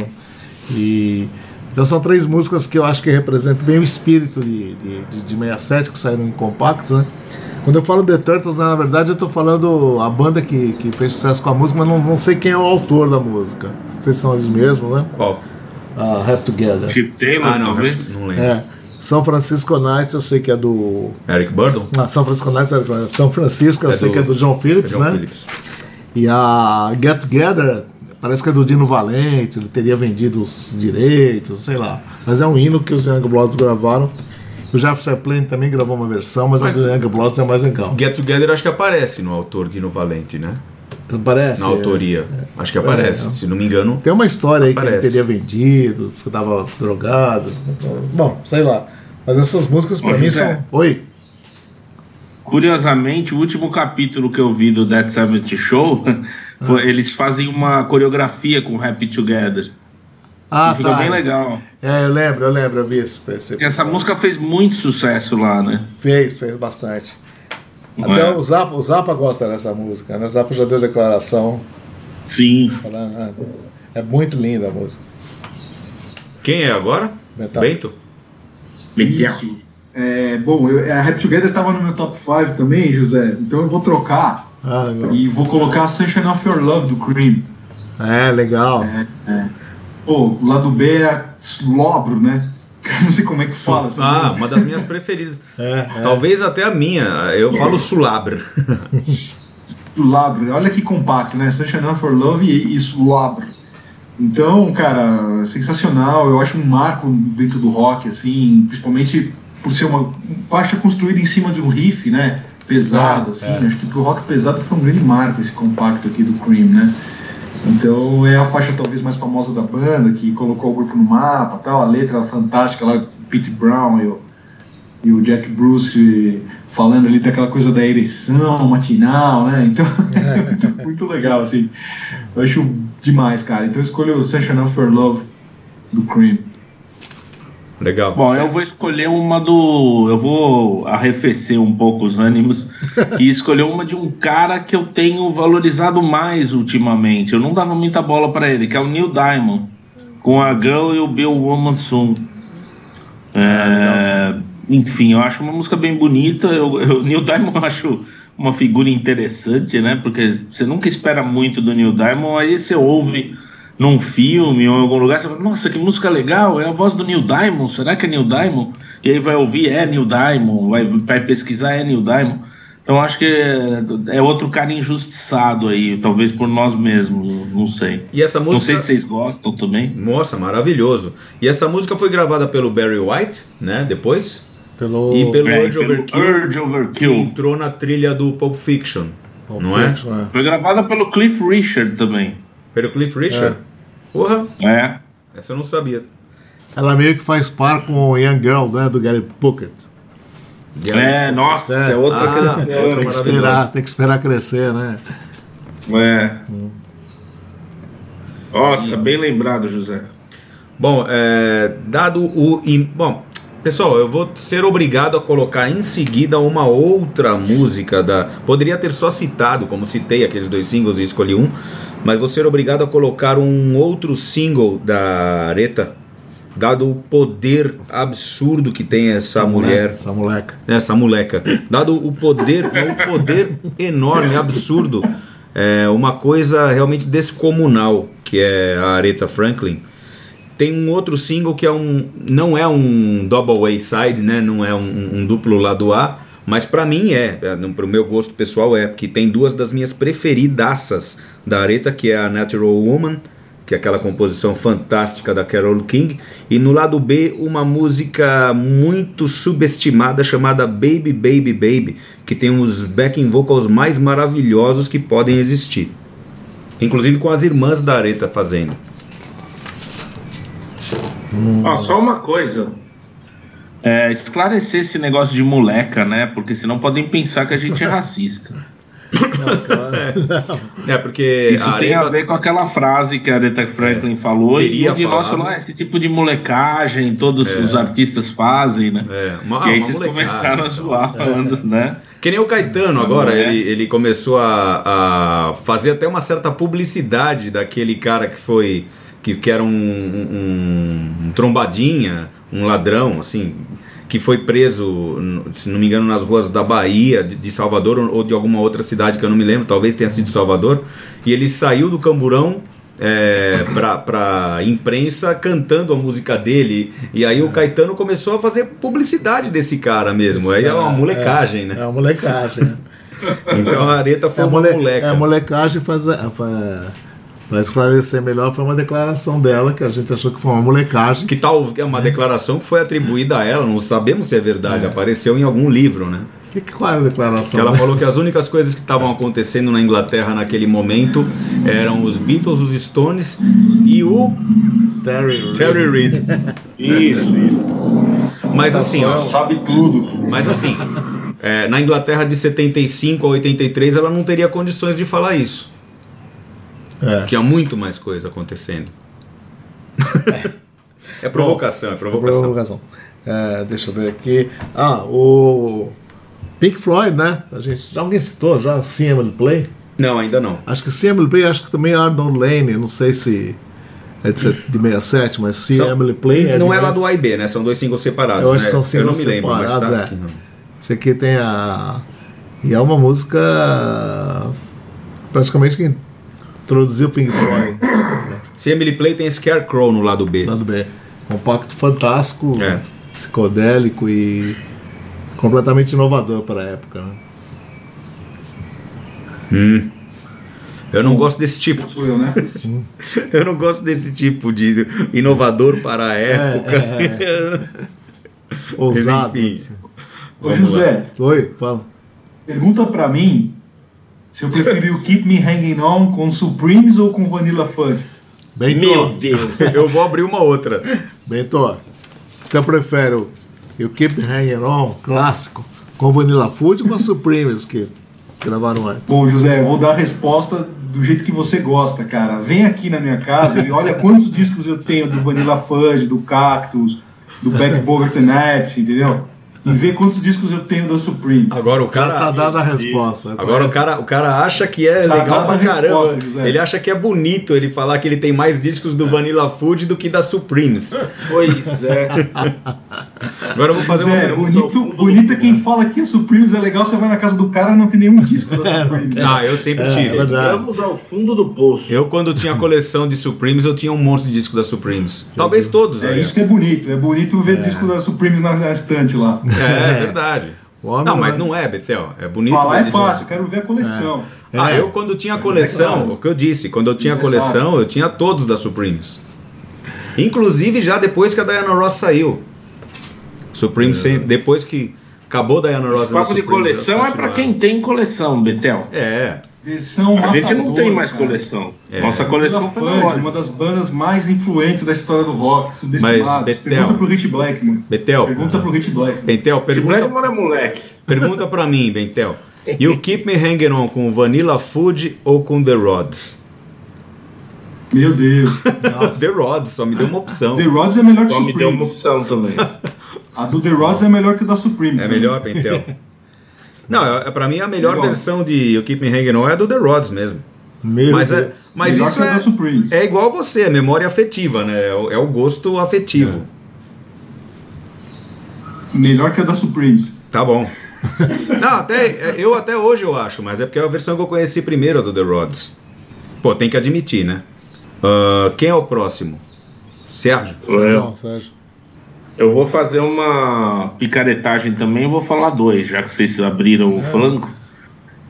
Speaker 2: E Então são três músicas que eu acho que representam bem o espírito de, de, de, de 67 que saíram em compactos, né? Quando eu falo The Turtles, na verdade eu tô falando a banda que, que fez sucesso com a música, mas não, não sei quem é o autor da música. Se são eles mesmos, né?
Speaker 1: Qual?
Speaker 2: A Rap Together.
Speaker 4: Chip Taylor,
Speaker 1: Ah, não,
Speaker 4: talvez.
Speaker 1: não lembro.
Speaker 2: É. São Francisco Nights eu sei que é do.
Speaker 1: Eric Burdon?
Speaker 2: Ah, São Francisco Nights é São Francisco eu
Speaker 1: É
Speaker 2: sei
Speaker 1: do-
Speaker 2: que é do John Phillips,
Speaker 1: John
Speaker 2: né?
Speaker 1: Phillips.
Speaker 2: E a Get Together parece que é do Dino Valente, ele teria vendido os direitos, sei lá. Mas é um hino que os Young Bloods gravaram. O Jefferson Airplane também gravou uma versão, mas,
Speaker 1: Mas-
Speaker 2: a do Young Bloods é mais legal.
Speaker 1: Get Together acho que aparece no autor Dino Valente, né?
Speaker 2: Parece?
Speaker 1: Na autoria. Acho que aparece.
Speaker 2: É.
Speaker 1: Se não me engano.
Speaker 2: Tem uma história aí que ele
Speaker 1: Aparece.
Speaker 2: teria vendido, que tava drogado. Bom, sei lá. Mas essas músicas pra
Speaker 4: Ô,
Speaker 2: mim são. Oi?
Speaker 4: Curiosamente, o último capítulo que eu vi do Dead Seventh Show, foi- eles fazem uma coreografia com Happy Together.
Speaker 2: Ah,
Speaker 4: Ficou
Speaker 2: tá.
Speaker 4: bem legal.
Speaker 2: É, eu lembro, eu lembro, eu vi isso.
Speaker 4: Essa música fez muito sucesso lá, né?
Speaker 2: Fez, fez bastante.
Speaker 4: Não
Speaker 2: Até
Speaker 4: é?
Speaker 2: o Zappa, o Zappa gosta dessa música, né? O Zappa já deu declaração.
Speaker 4: Sim.
Speaker 2: falando, ah, é muito linda a música.
Speaker 1: Quem é agora?
Speaker 2: Metal.
Speaker 1: Bento?
Speaker 3: Isso. É, bom, eu, a Rap Together tava no meu top 5 também, José. Então eu vou trocar
Speaker 2: Ah, legal.
Speaker 3: e vou colocar Sunshine of Your Love do Cream.
Speaker 2: É, legal.
Speaker 3: Pô, o lado B é Slobro, né? Não sei como é que fala. essa
Speaker 1: Ah,
Speaker 3: música.
Speaker 1: uma das minhas preferidas.
Speaker 2: É,
Speaker 1: Talvez até a minha. Eu falo Sulabra.
Speaker 3: Slobro. Olha que compacto, né? Sunshine of Your Love e, e Slobro. Então, cara, sensacional. Eu acho um marco dentro do rock, assim, principalmente por ser uma faixa construída em cima de um riff, né? Pesado,
Speaker 2: É,
Speaker 3: assim.
Speaker 2: é.
Speaker 3: Acho que pro rock pesado foi um grande marco esse compacto aqui do Cream, né? Então é a faixa talvez mais famosa da banda, que colocou o grupo no mapa tal, a letra fantástica lá, Pete Brown e o, e o Jack Bruce falando ali daquela coisa da ereção matinal, né? Então é muito, muito legal, assim. Eu acho demais, cara. Então eu escolho o Sunshine of Your Love do Cream.
Speaker 1: Legal.
Speaker 4: Bom, eu vou escolher uma do. Eu vou arrefecer um pouco os ânimos e escolher uma de um cara que eu tenho valorizado mais ultimamente. Eu não dava muita bola pra ele, que é o Neil Diamond, com a Girl e o Bill Woman Soon. É, enfim, eu acho uma música bem bonita. Eu, eu, Neil Diamond eu acho uma figura interessante, né? Porque você nunca espera muito do Neil Diamond, aí você ouve num filme ou em algum lugar, você fala, nossa, que música legal, é a voz do Neil Diamond, será que é Neil Diamond? E aí vai ouvir, é Neil Diamond, vai, vai pesquisar, é Neil Diamond. Então acho que é, é outro cara injustiçado aí, talvez por nós mesmos, não sei.
Speaker 1: E essa
Speaker 4: Não
Speaker 1: música.
Speaker 4: sei se vocês gostam também.
Speaker 1: Nossa, maravilhoso. E essa música foi gravada pelo Barry White, né? Depois.
Speaker 2: Pelo.
Speaker 1: E pelo
Speaker 4: É,
Speaker 1: Urge
Speaker 4: pelo
Speaker 1: Overkill.
Speaker 4: Urge
Speaker 1: Que
Speaker 4: Overkill.
Speaker 1: entrou na trilha do Pulp Fiction.
Speaker 2: Pulp
Speaker 1: não é?
Speaker 2: Fiction,
Speaker 4: Foi gravada pelo Cliff Richard também.
Speaker 1: Pelo Cliff Richard. Porra,
Speaker 4: É.
Speaker 1: essa eu não sabia.
Speaker 2: Ela meio que faz par com o Young Girl, né? Do Gary Puckett.
Speaker 4: É, nossa, é,
Speaker 2: É.
Speaker 4: outra
Speaker 1: Ah,
Speaker 4: que
Speaker 1: é,
Speaker 2: Tem que esperar, tem que esperar crescer, né?
Speaker 4: É. Nossa, bem lembrado, José.
Speaker 1: Bom, é, dado o. Bom, pessoal, eu vou ser obrigado a colocar em seguida uma outra música da. Poderia ter só citado, como citei aqueles dois singles e escolhi um, mas vou ser obrigado a colocar um outro single da Areta, dado o poder absurdo que tem essa mulher
Speaker 2: Essa moleca.
Speaker 1: essa moleca. Dado o poder, o poder enorme, absurdo, é uma coisa realmente descomunal, que é a Aretha Franklin. Tem um outro single que é um, não é um double A side, né? Não é um, um duplo lado A, mas pra mim é, é, no- pro meu gosto pessoal é, porque tem duas das minhas preferidaças da Aretha, que é a Natural Woman, que é aquela composição fantástica da Carole King, e no lado B uma música muito subestimada chamada Baby Baby Baby, que tem os backing vocals mais maravilhosos que podem existir. Inclusive com as irmãs da Aretha fazendo.
Speaker 4: Ó, só uma coisa. É, esclarecer esse negócio de moleca, né? Porque senão podem pensar que a gente é racista.
Speaker 1: É, porque
Speaker 4: Isso
Speaker 1: a
Speaker 4: tem a ver com aquela frase que a Aretha Franklin falou
Speaker 1: Teria
Speaker 4: e
Speaker 1: falado.
Speaker 4: falou, ah, esse tipo de molecagem todos os artistas fazem, né?
Speaker 1: É, uma-
Speaker 4: e aí
Speaker 1: uma
Speaker 4: vocês começaram a zoar falando, né?
Speaker 1: Que nem o Caetano agora,
Speaker 4: é.
Speaker 1: ele, ele começou a, a fazer até uma certa publicidade daquele cara que foi que, que era um, um- um trombadinha, um ladrão, assim, que foi preso, se não me engano, nas ruas da Bahia, de, Salvador ou de alguma outra cidade que eu não me lembro, talvez tenha sido de Salvador, e ele saiu do camburão é, pra, pra imprensa cantando a música dele. E aí o Caetano começou a fazer publicidade desse cara mesmo. aí é uma molecagem,
Speaker 2: É
Speaker 1: né?
Speaker 2: uma molecagem.
Speaker 1: Então a Areta
Speaker 2: É
Speaker 1: foi
Speaker 2: a,
Speaker 1: uma
Speaker 2: mole,
Speaker 1: moleca.
Speaker 2: é a molecagem faz. Para esclarecer melhor, foi uma declaração dela que a gente achou que foi uma molecagem.
Speaker 1: Que tal é uma declaração que foi atribuída a ela, não sabemos se é verdade, apareceu em algum livro, né?
Speaker 2: Que, que, qual era a declaração?
Speaker 1: Que ela falou que as únicas coisas que estavam acontecendo na Inglaterra naquele momento eram os Beatles, os Stones e o
Speaker 2: Terry, Reid.
Speaker 1: Terry Reid.
Speaker 4: Isso, isso.
Speaker 1: Mas assim, ó,
Speaker 3: Sabe tudo.
Speaker 1: mas assim, é, na Inglaterra de 75 a 83 ela não teria condições de falar isso.
Speaker 2: É.
Speaker 1: Tinha muito mais coisa acontecendo. É provocação, é provocação.
Speaker 2: Provocação. É, deixa eu ver aqui. Ah, o Pink Floyd, né? A gente, já alguém citou já CML Play?
Speaker 1: Não, ainda não.
Speaker 2: Acho que CML Play, acho que também Arnold Lane, não sei se é de, set- de 67, mas CML Play é
Speaker 1: não é lá do A e B, né? São dois singles separados.
Speaker 2: Eu acho
Speaker 1: né?
Speaker 2: que são
Speaker 1: Eu não
Speaker 2: singles
Speaker 1: me lembro, mas
Speaker 2: separados,
Speaker 1: tá
Speaker 2: é.
Speaker 1: aqui, não.
Speaker 2: Esse aqui tem a. E é uma música. Praticamente que introduziu o Pink Floyd.
Speaker 1: Se Emily Play tem Scarecrow no lado B.
Speaker 2: Lado B. Compacto fantástico,
Speaker 1: É.
Speaker 2: psicodélico e completamente inovador para a época. Né?
Speaker 1: Eu não gosto desse tipo.
Speaker 3: Sou eu, né?
Speaker 1: Eu não gosto desse tipo de inovador para a
Speaker 2: É,
Speaker 1: época.
Speaker 2: Ousado.
Speaker 1: enfim.
Speaker 2: assim.
Speaker 3: Ô, José,
Speaker 2: Oi, fala.
Speaker 3: pergunta pra mim se eu preferi o Keep Me Hanging On com Supremes ou com Vanilla Fudge.
Speaker 2: Bento,
Speaker 4: Meu Deus.
Speaker 1: Eu vou abrir uma outra.
Speaker 2: Bento, você prefere o You Keep Hanging On, clássico, com Vanilla Food ou com Supremes que gravaram antes?
Speaker 3: Bom, José, eu vou dar a resposta do jeito que você gosta, cara. Vem aqui na minha casa e olha quantos discos eu tenho do Vanilla Fudge, do Cactus, do Backboard and Apps, entendeu? E vê quantos discos eu tenho da Supreme.
Speaker 1: Agora o
Speaker 2: Tá
Speaker 1: cara.
Speaker 2: dada a resposta.
Speaker 1: Agora o cara, o cara acha que é
Speaker 3: Tá
Speaker 1: legal pra
Speaker 3: resposta,
Speaker 1: caramba.
Speaker 3: José.
Speaker 1: Ele acha que é bonito ele falar que ele tem mais discos do Vanilla Food do que da Supremes.
Speaker 4: Pois é.
Speaker 1: Agora eu vou fazer uma
Speaker 3: José,
Speaker 1: pergunta.
Speaker 3: bonito, bonito é quem fala que a Supremes é legal, você vai na casa do cara e não tem nenhum disco da Supremes.
Speaker 1: Ah, eu sempre
Speaker 2: É,
Speaker 1: tive.
Speaker 2: verdade.
Speaker 4: Vamos ao fundo do poço.
Speaker 1: Eu, quando tinha coleção de Supremes, eu tinha um monte de disco da Supremes. Talvez todos,
Speaker 3: É
Speaker 1: né?
Speaker 3: isso que é bonito. É bonito ver disco da Supremes na, na estante lá.
Speaker 1: É, é verdade.
Speaker 2: O homem
Speaker 1: Não,
Speaker 2: não
Speaker 1: mas
Speaker 2: é-
Speaker 1: não é, Betel. É bonito
Speaker 3: Falar é fácil, quero ver a coleção.
Speaker 1: Ah,
Speaker 2: É.
Speaker 1: eu quando tinha coleção, o que eu disse, quando eu tinha coleção, eu tinha todos da Supremes. Inclusive já depois que a Diana Ross saiu. Supremes, sem- depois que acabou a Diana Ross na
Speaker 4: papo de coleção é pra
Speaker 1: continuaram.
Speaker 4: quem tem coleção, Betel.
Speaker 1: É,
Speaker 3: Versão
Speaker 4: A gente não tem mais
Speaker 3: cara.
Speaker 4: coleção.
Speaker 1: É.
Speaker 4: Nossa coleção foi loja.
Speaker 3: uma das bandas mais influentes da história do rock, subestimados.
Speaker 1: Mas, Betel-
Speaker 3: Pergunta pro Hit Blackman.
Speaker 1: Betel,
Speaker 3: Pergunta pro Hit Blackman.
Speaker 1: Bentel,
Speaker 4: De
Speaker 1: pergunta,
Speaker 4: Blackmore é moleque.
Speaker 1: pergunta pra mim, Bentel. You Keep Me Hanging On com Vanilla Food ou com The Rods?
Speaker 3: Meu Deus.
Speaker 1: The Rods, só me deu uma opção.
Speaker 3: The Rods é melhor que
Speaker 4: Só me deu uma opção também.
Speaker 3: A do The Rods é melhor que a da Supremes.
Speaker 1: É
Speaker 3: né?
Speaker 1: melhor, Pentel? Não, é, pra mim a melhor
Speaker 3: Igual.
Speaker 1: versão de You Keep Me Hanging On é a do The Rods mesmo.
Speaker 2: Meu
Speaker 1: Mas, é, mas
Speaker 3: Melhor
Speaker 1: isso é, é igual você, é memória afetiva, né? É o, é o gosto afetivo.
Speaker 3: Melhor que a da Supremes.
Speaker 1: Tá bom. Não, até, eu até hoje eu acho, mas é porque é a versão que eu conheci primeiro a do The Rods. Pô, tem que admitir, né? Ah, quem é o próximo? Sérgio?
Speaker 2: Sérgio, Sérgio.
Speaker 4: Eu vou fazer uma picaretagem também, eu vou falar dois, já que vocês abriram o flanco.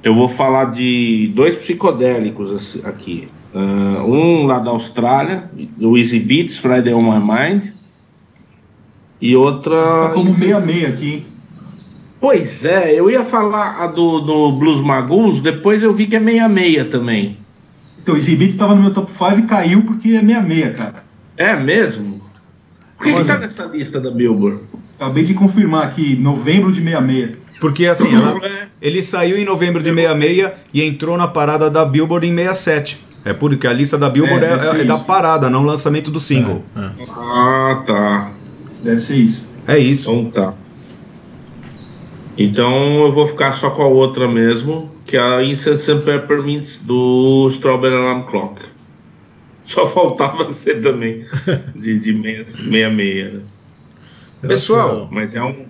Speaker 4: Eu vou falar de dois psicodélicos aqui. Ah, um lá da Austrália, do Easy Beats, Friday on My Mind. E outra.
Speaker 3: Tá como meia-meia aqui, hein?
Speaker 4: Pois é, eu ia falar a do, do Blues Magus, depois eu vi que é meia-meia também.
Speaker 3: Então, Easy Beats estava no meu top 5 e caiu porque é meia-meia, cara.
Speaker 4: É mesmo? Por que, que tá nessa lista da Billboard?
Speaker 3: Acabei de confirmar aqui, novembro de meia-meia.
Speaker 1: Porque assim, ela- ele saiu em novembro de 66 e entrou na parada da Billboard em 67. É porque a lista da Billboard
Speaker 3: É,
Speaker 1: é,
Speaker 3: ser
Speaker 1: é da parada, não o lançamento do single.
Speaker 4: Ah, tá.
Speaker 3: Deve ser isso.
Speaker 1: É isso.
Speaker 4: Então tá. Então eu vou ficar só com a outra mesmo, que é a Incense and Peppermints do Strawberry Alarm Clock. Só faltava ser também de, de meia, meia meia, né?
Speaker 1: Pessoal,
Speaker 4: Mas é um.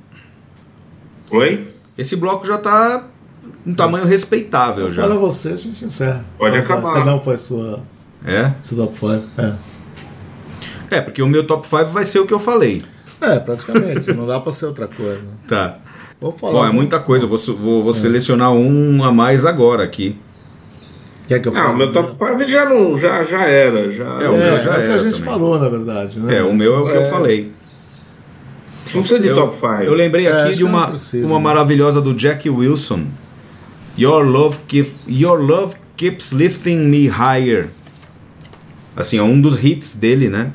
Speaker 4: Oi?
Speaker 1: esse bloco já tá um tamanho respeitável já.
Speaker 2: Fala você, a gente encerra.
Speaker 4: Pode
Speaker 2: Cada-
Speaker 4: acabar.
Speaker 2: Cada um faz sua,
Speaker 1: É?
Speaker 2: seu top 5. É.
Speaker 1: É, porque o meu top 5 vai ser o que eu falei.
Speaker 2: é, praticamente. não dá pra ser outra coisa.
Speaker 1: Tá.
Speaker 2: Vou falar.
Speaker 1: Bom, é muita coisa. Vou, vou, vou selecionar um a mais agora aqui.
Speaker 2: Quer que eu
Speaker 4: Ah, o meu top 5 já, não, já, já era. Já,
Speaker 1: É, o
Speaker 2: É,
Speaker 1: meu já
Speaker 2: é o que
Speaker 1: era
Speaker 2: a gente
Speaker 1: também.
Speaker 2: falou, na verdade. Né?
Speaker 1: É, o meu é o que eu
Speaker 4: É.
Speaker 1: falei.
Speaker 4: Não precisa de
Speaker 1: Eu,
Speaker 4: top 5.
Speaker 1: eu lembrei
Speaker 2: É,
Speaker 1: aqui de uma,
Speaker 2: precisa,
Speaker 1: uma
Speaker 2: né?
Speaker 1: maravilhosa do Jack Wilson. Your love, keep, Your love keeps lifting me higher. Assim, é um dos hits dele, né?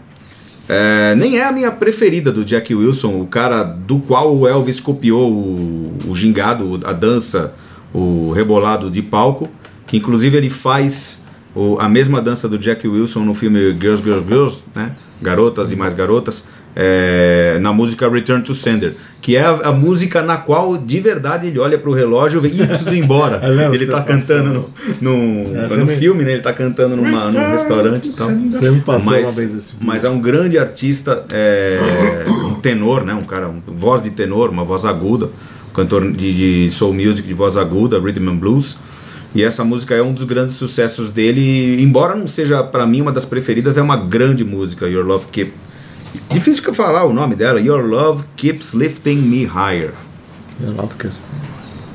Speaker 1: É, nem é a minha preferida do Jack Wilson, o cara do qual o Elvis copiou o, o gingado, a dança, o rebolado de palco, que inclusive ele faz o- a mesma dança do Jack Wilson no filme Girls, Girls, Girls, né? Garotas e mais garotas, é, na música Return to Sender, que é a, a música na qual de verdade ele olha pro relógio e vê, ih, preciso ir embora.
Speaker 2: Lembro
Speaker 1: ele tá
Speaker 2: passou.
Speaker 1: cantando no, no,
Speaker 2: É,
Speaker 1: no
Speaker 2: me-
Speaker 1: filme, né? Ele tá cantando numa, num restaurante e tal.
Speaker 2: Você me passou
Speaker 1: mas,
Speaker 2: uma vez esse
Speaker 1: mas é um grande artista, é, um tenor, né? Um cara, um, voz de tenor, uma voz aguda, um cantor de, de soul music de voz aguda, rhythm and blues. E essa música é um dos grandes sucessos dele, embora não seja para mim uma das preferidas, é uma grande música, Your Love Keep. Difícil que eu falar o nome dela, Your Love Keeps Lifting Me Higher.
Speaker 2: Eu não porque-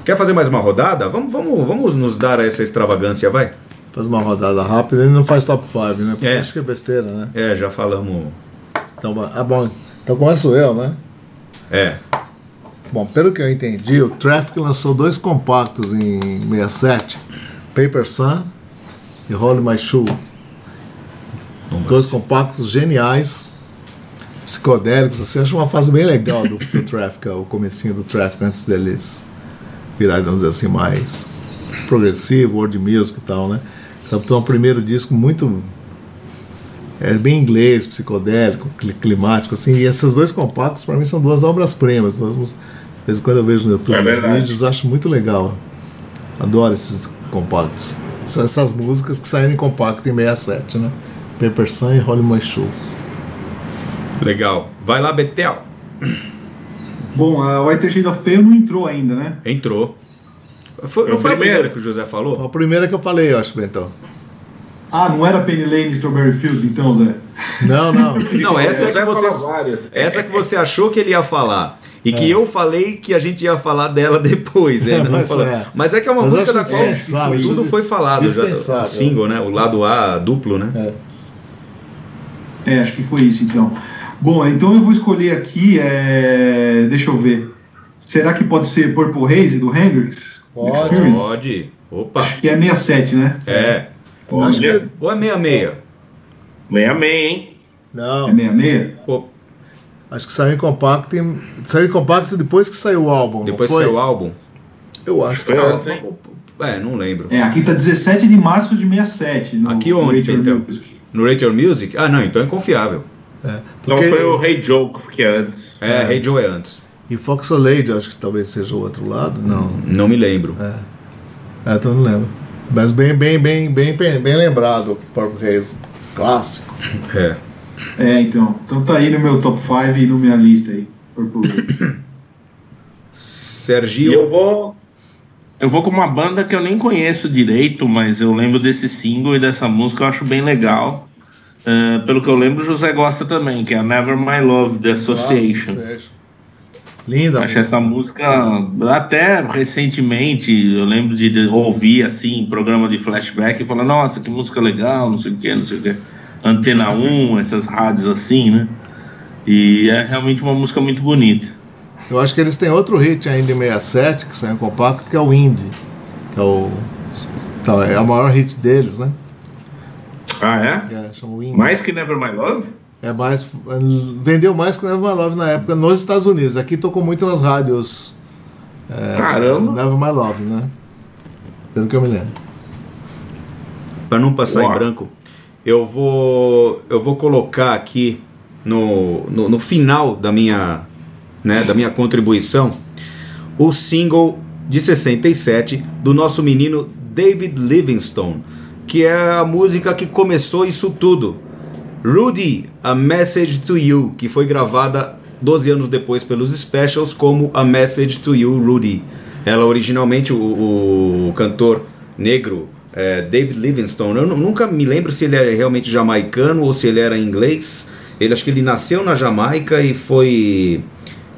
Speaker 1: Quer fazer mais uma rodada? Vamos, vamos, vamos nos dar essa extravagância, vai?
Speaker 2: Faz uma rodada rápida, ele não faz top 5, né? Porque
Speaker 1: É.
Speaker 2: acho que é besteira, né?
Speaker 1: É, já falamos.
Speaker 2: Então, ah, bom. Então começo eu, né?
Speaker 1: É,
Speaker 2: Bom, pelo que eu entendi, o Traffic lançou dois compactos em 67, Paper Sun e Hold My Shoe. Dois compactos geniais, psicodélicos, assim, acho uma fase bem legal do, do Traffic, o comecinho do Traffic antes deles virarem, vamos dizer assim, mais progressivo, world music e tal, né? Sabe, então é um primeiro disco muito é bem inglês, psicodélico, cli- climático, assim. E esses dois compactos, para mim, são duas obras-primas. De vez em quando eu vejo no YouTube
Speaker 4: É
Speaker 2: os vídeos, acho muito legal. Adoro esses compactos. Essa- Essas músicas que saíram em compacto em 67, né? Paper Sun e Holy My Show.
Speaker 1: legal. Vai lá, Betel.
Speaker 3: Bom, a White Shade of Pale não entrou ainda, né?
Speaker 1: Entrou. Foi, não
Speaker 4: o
Speaker 1: foi a primeira que o José falou?
Speaker 2: Foi a primeira que eu falei, eu acho, Bentão.
Speaker 3: Ah, não era Penny Lane e Strawberry Fields, então, Zé?
Speaker 2: Não, não.
Speaker 1: Não, essa é que você, essa que você achou que ele ia falar. E que eu falei que a gente ia falar dela depois.
Speaker 2: É,
Speaker 1: ainda não
Speaker 2: mas é.
Speaker 1: Mas é que é uma
Speaker 2: Mas
Speaker 1: música da qual
Speaker 2: dispensável,
Speaker 1: tudo foi falado. Já, o single, né? O lado A duplo, né?
Speaker 2: É.
Speaker 3: É, acho que foi isso então. Bom, então eu vou escolher aqui, é... deixa eu ver. Será que pode ser Purple Haze do Hendrix?
Speaker 2: Pode.
Speaker 3: Experience?
Speaker 1: Pode. Opa.
Speaker 3: Acho que é 67, né?
Speaker 1: É.
Speaker 2: Acho que-
Speaker 1: Ou é meia-meia?
Speaker 4: meia meia, hein?
Speaker 2: Não,
Speaker 3: É 66?
Speaker 1: Pô,
Speaker 2: acho que saiu em compacto. Em... Saiu em compacto depois que saiu o álbum.
Speaker 1: Depois
Speaker 2: foi?
Speaker 1: saiu o álbum?
Speaker 2: Eu acho que
Speaker 4: Foi antes, hein?
Speaker 1: É, não lembro.
Speaker 3: É, aqui tá 17 de março de 67. No
Speaker 1: Aqui onde,
Speaker 3: Your
Speaker 1: então?
Speaker 3: Music.
Speaker 1: No Rate Your Music? Ah, não, então é confiável.
Speaker 2: É,
Speaker 4: Então
Speaker 2: porque-
Speaker 4: foi o Hey Joe que é antes.
Speaker 1: É, Hey Joe é anti.
Speaker 2: E Fox Lady, acho que talvez seja o outro lado. Não.
Speaker 1: Não me lembro.
Speaker 2: É, então não lembro. Mas bem, bem, bem, bem, bem, bem lembrado. Purple Haze. Clássico.
Speaker 1: É.
Speaker 3: É, então. Então tá aí no meu top 5 e na minha lista aí. Purple Haze.
Speaker 1: Sergio.
Speaker 4: eu vou. Eu vou com uma banda que eu nem conheço direito, mas eu lembro desse single e dessa música, eu acho bem legal. Eh, pelo que eu lembro, o José gosta também, que é a Never My Love, The Association.
Speaker 2: Linda.
Speaker 4: Acho essa música, até recentemente, eu lembro de ouvir assim, programa de flashback e falar, nossa, que música legal, não sei o que, não sei o que. Antena 1, essas rádios assim, né? E é realmente uma música muito bonita.
Speaker 2: Eu acho que eles têm outro hit ainda em 67, que saiu em compacto, que é o Indie. Que é o. Então, é o maior hit deles, né?
Speaker 4: Ah, é?
Speaker 2: É.
Speaker 4: Mais que Never My Love?
Speaker 2: É mais. Vendeu mais que Never My Love na época nos Estados Unidos. Aqui tocou muito nas rádios
Speaker 4: Caramba!
Speaker 2: Never My Love, né? Pelo que eu me lembro.
Speaker 1: Para não passar
Speaker 4: Uau.
Speaker 1: em branco, eu vou eu vou colocar aqui no, no, no final da minha né, da minha contribuição o single de 67 do nosso menino David Livingstone. que é a música que começou isso tudo. Rudy, A Message to You, que foi gravada 12 anos depois pelos Specials como A Message to You, Rudy. Ela originalmente, o, o cantor negro é, David Livingstone, eu nu- nunca me lembro se ele é realmente jamaicano ou se ele era inglês. Ele acho que ele nasceu na Jamaica e foi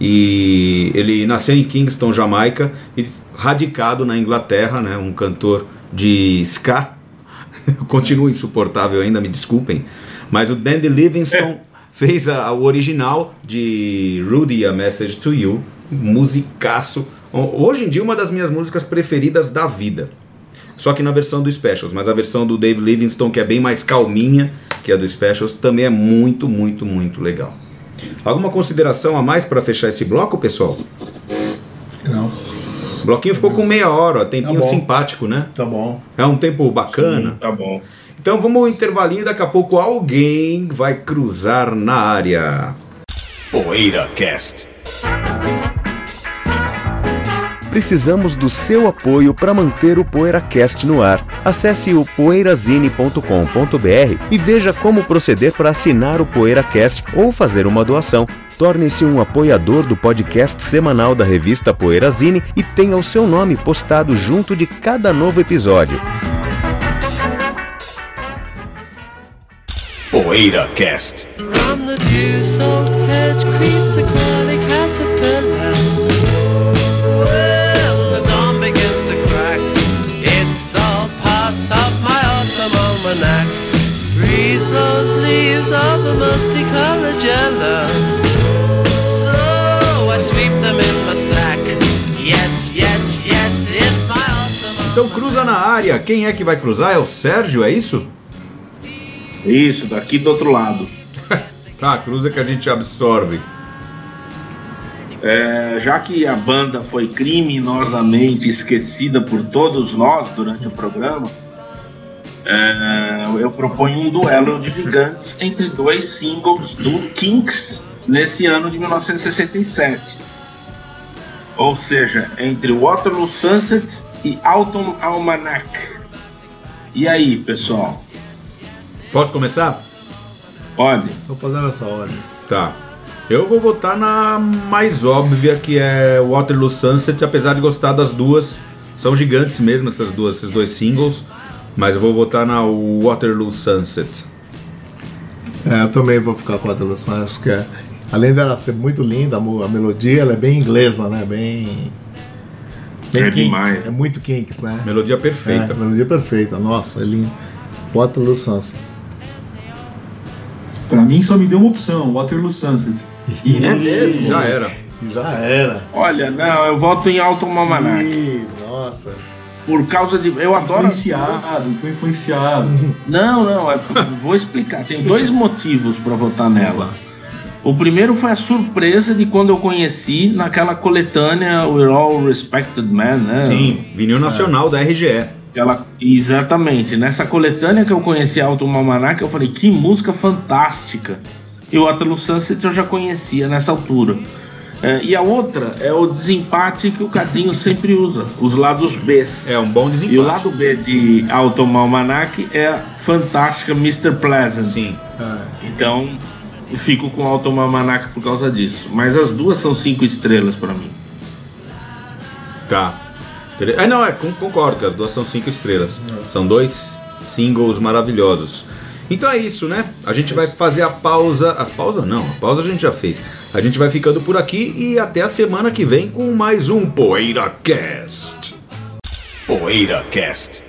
Speaker 1: e ele nasceu em Kingston, Jamaica, e radicado na Inglaterra, né, um cantor de ska. Continua insuportável ainda, me desculpem. Mas o Dandy Livingstone fez a, o original de Rudy, A Message to You, musicaço. Hoje em dia, uma das minhas músicas preferidas da vida. Só que na versão do Specials, mas a versão do Dave Livingstone, que é bem mais calminha que a do Specials, também é muito, muito, muito legal. Alguma consideração a mais para fechar esse bloco, pessoal?
Speaker 2: Não,
Speaker 1: O bloquinho ficou com meia hora, ó, tempinho
Speaker 2: Tá
Speaker 1: simpático, né?
Speaker 2: tá bom.
Speaker 1: É um tempo bacana.
Speaker 4: Tá bom.
Speaker 1: Então vamos ao intervalinho, daqui a pouco alguém vai cruzar na área.
Speaker 5: Poeira Cast.
Speaker 6: Precisamos do seu apoio para manter o PoeiraCast no ar. Acesse o poeirazine.com.br e veja como proceder para assinar o PoeiraCast ou fazer uma doação. Torne-se um apoiador do podcast semanal da revista Poeirazine e tenha o seu nome postado junto de cada novo episódio.
Speaker 5: Poeira Cast.
Speaker 7: From the dew soaked hedge creeps a curly caterpillar. Well, the dawn begins to crack. It's all part of my autumn almanac. Breeze blows leaves of a musty colored yellow. So I sweep them in my sack. Yes, yes, yes, it's my autumn
Speaker 1: Então cruza na área. Quem é que vai cruzar? É o Sérgio, é isso?
Speaker 4: Isso, daqui do outro lado.
Speaker 1: Tá, cruza que a gente absorve.
Speaker 4: É, já que a banda foi criminosamente esquecida por todos nós durante o programa, é, eu proponho um duelo de gigantes entre dois singles do Kinks nesse ano de 1967. Ou seja, entre Waterloo Sunset e Autumn Almanac. E aí, pessoal?
Speaker 1: Posso começar?
Speaker 4: Pode?
Speaker 2: Tô fazendo essa ordem.
Speaker 1: Tá. Eu vou votar na mais óbvia, que é Waterloo Sunset, apesar de gostar das duas. São gigantes mesmo essas duas, esses dois singles. Mas eu vou votar na Waterloo Sunset.
Speaker 2: É, eu também vou ficar com a Adolescência, acho que é, além dela ser muito linda, a, melodia ela é bem inglesa, né? Bem. bem
Speaker 4: É
Speaker 2: Kinks,
Speaker 4: demais.
Speaker 2: É muito Kinks, né?
Speaker 1: Melodia
Speaker 2: É,
Speaker 1: perfeita.
Speaker 2: melodia perfeita, nossa, é lindo. Waterloo Sunset.
Speaker 3: Pra mim só me deu uma opção, Waterloo Sunset. E
Speaker 4: É mesmo?
Speaker 1: Já era.
Speaker 2: Já era.
Speaker 4: Olha, não, eu voto em Autumn Almanac.
Speaker 2: Ih, nossa.
Speaker 4: Por causa de. Eu adoro.
Speaker 3: influenciado, foi influenciado.
Speaker 4: Não, não, é, vou explicar. Tem dois motivos para votar nela. O primeiro foi a surpresa de quando eu conheci naquela coletânea We're All Respected Men, né?
Speaker 1: Sim, vinil nacional da RGE.
Speaker 4: Aquela, exatamente. Nessa coletânea que eu conheci Autumn Almanac, eu falei, que música fantástica. E o Waterloo Sunset eu já conhecia nessa altura. É, e a outra é o desempate que o Cadinho sempre usa, os lados Bs.
Speaker 1: É um bom desempate.
Speaker 4: E o lado B de Autumn Almanac é a fantástica Mr. Pleasant.
Speaker 1: Sim.
Speaker 4: Então, eu fico com Autumn Almanac por causa disso. Mas as duas são cinco estrelas pra mim.
Speaker 1: Tá. É, não, é, con- concordo que as duas são cinco estrelas. São dois singles maravilhosos. Então é isso, né? A gente vai fazer a pausa. A pausa não, a pausa a gente já fez. A gente vai ficando por aqui e até a semana que vem com mais um Poeira Cast.
Speaker 5: Poeira Cast.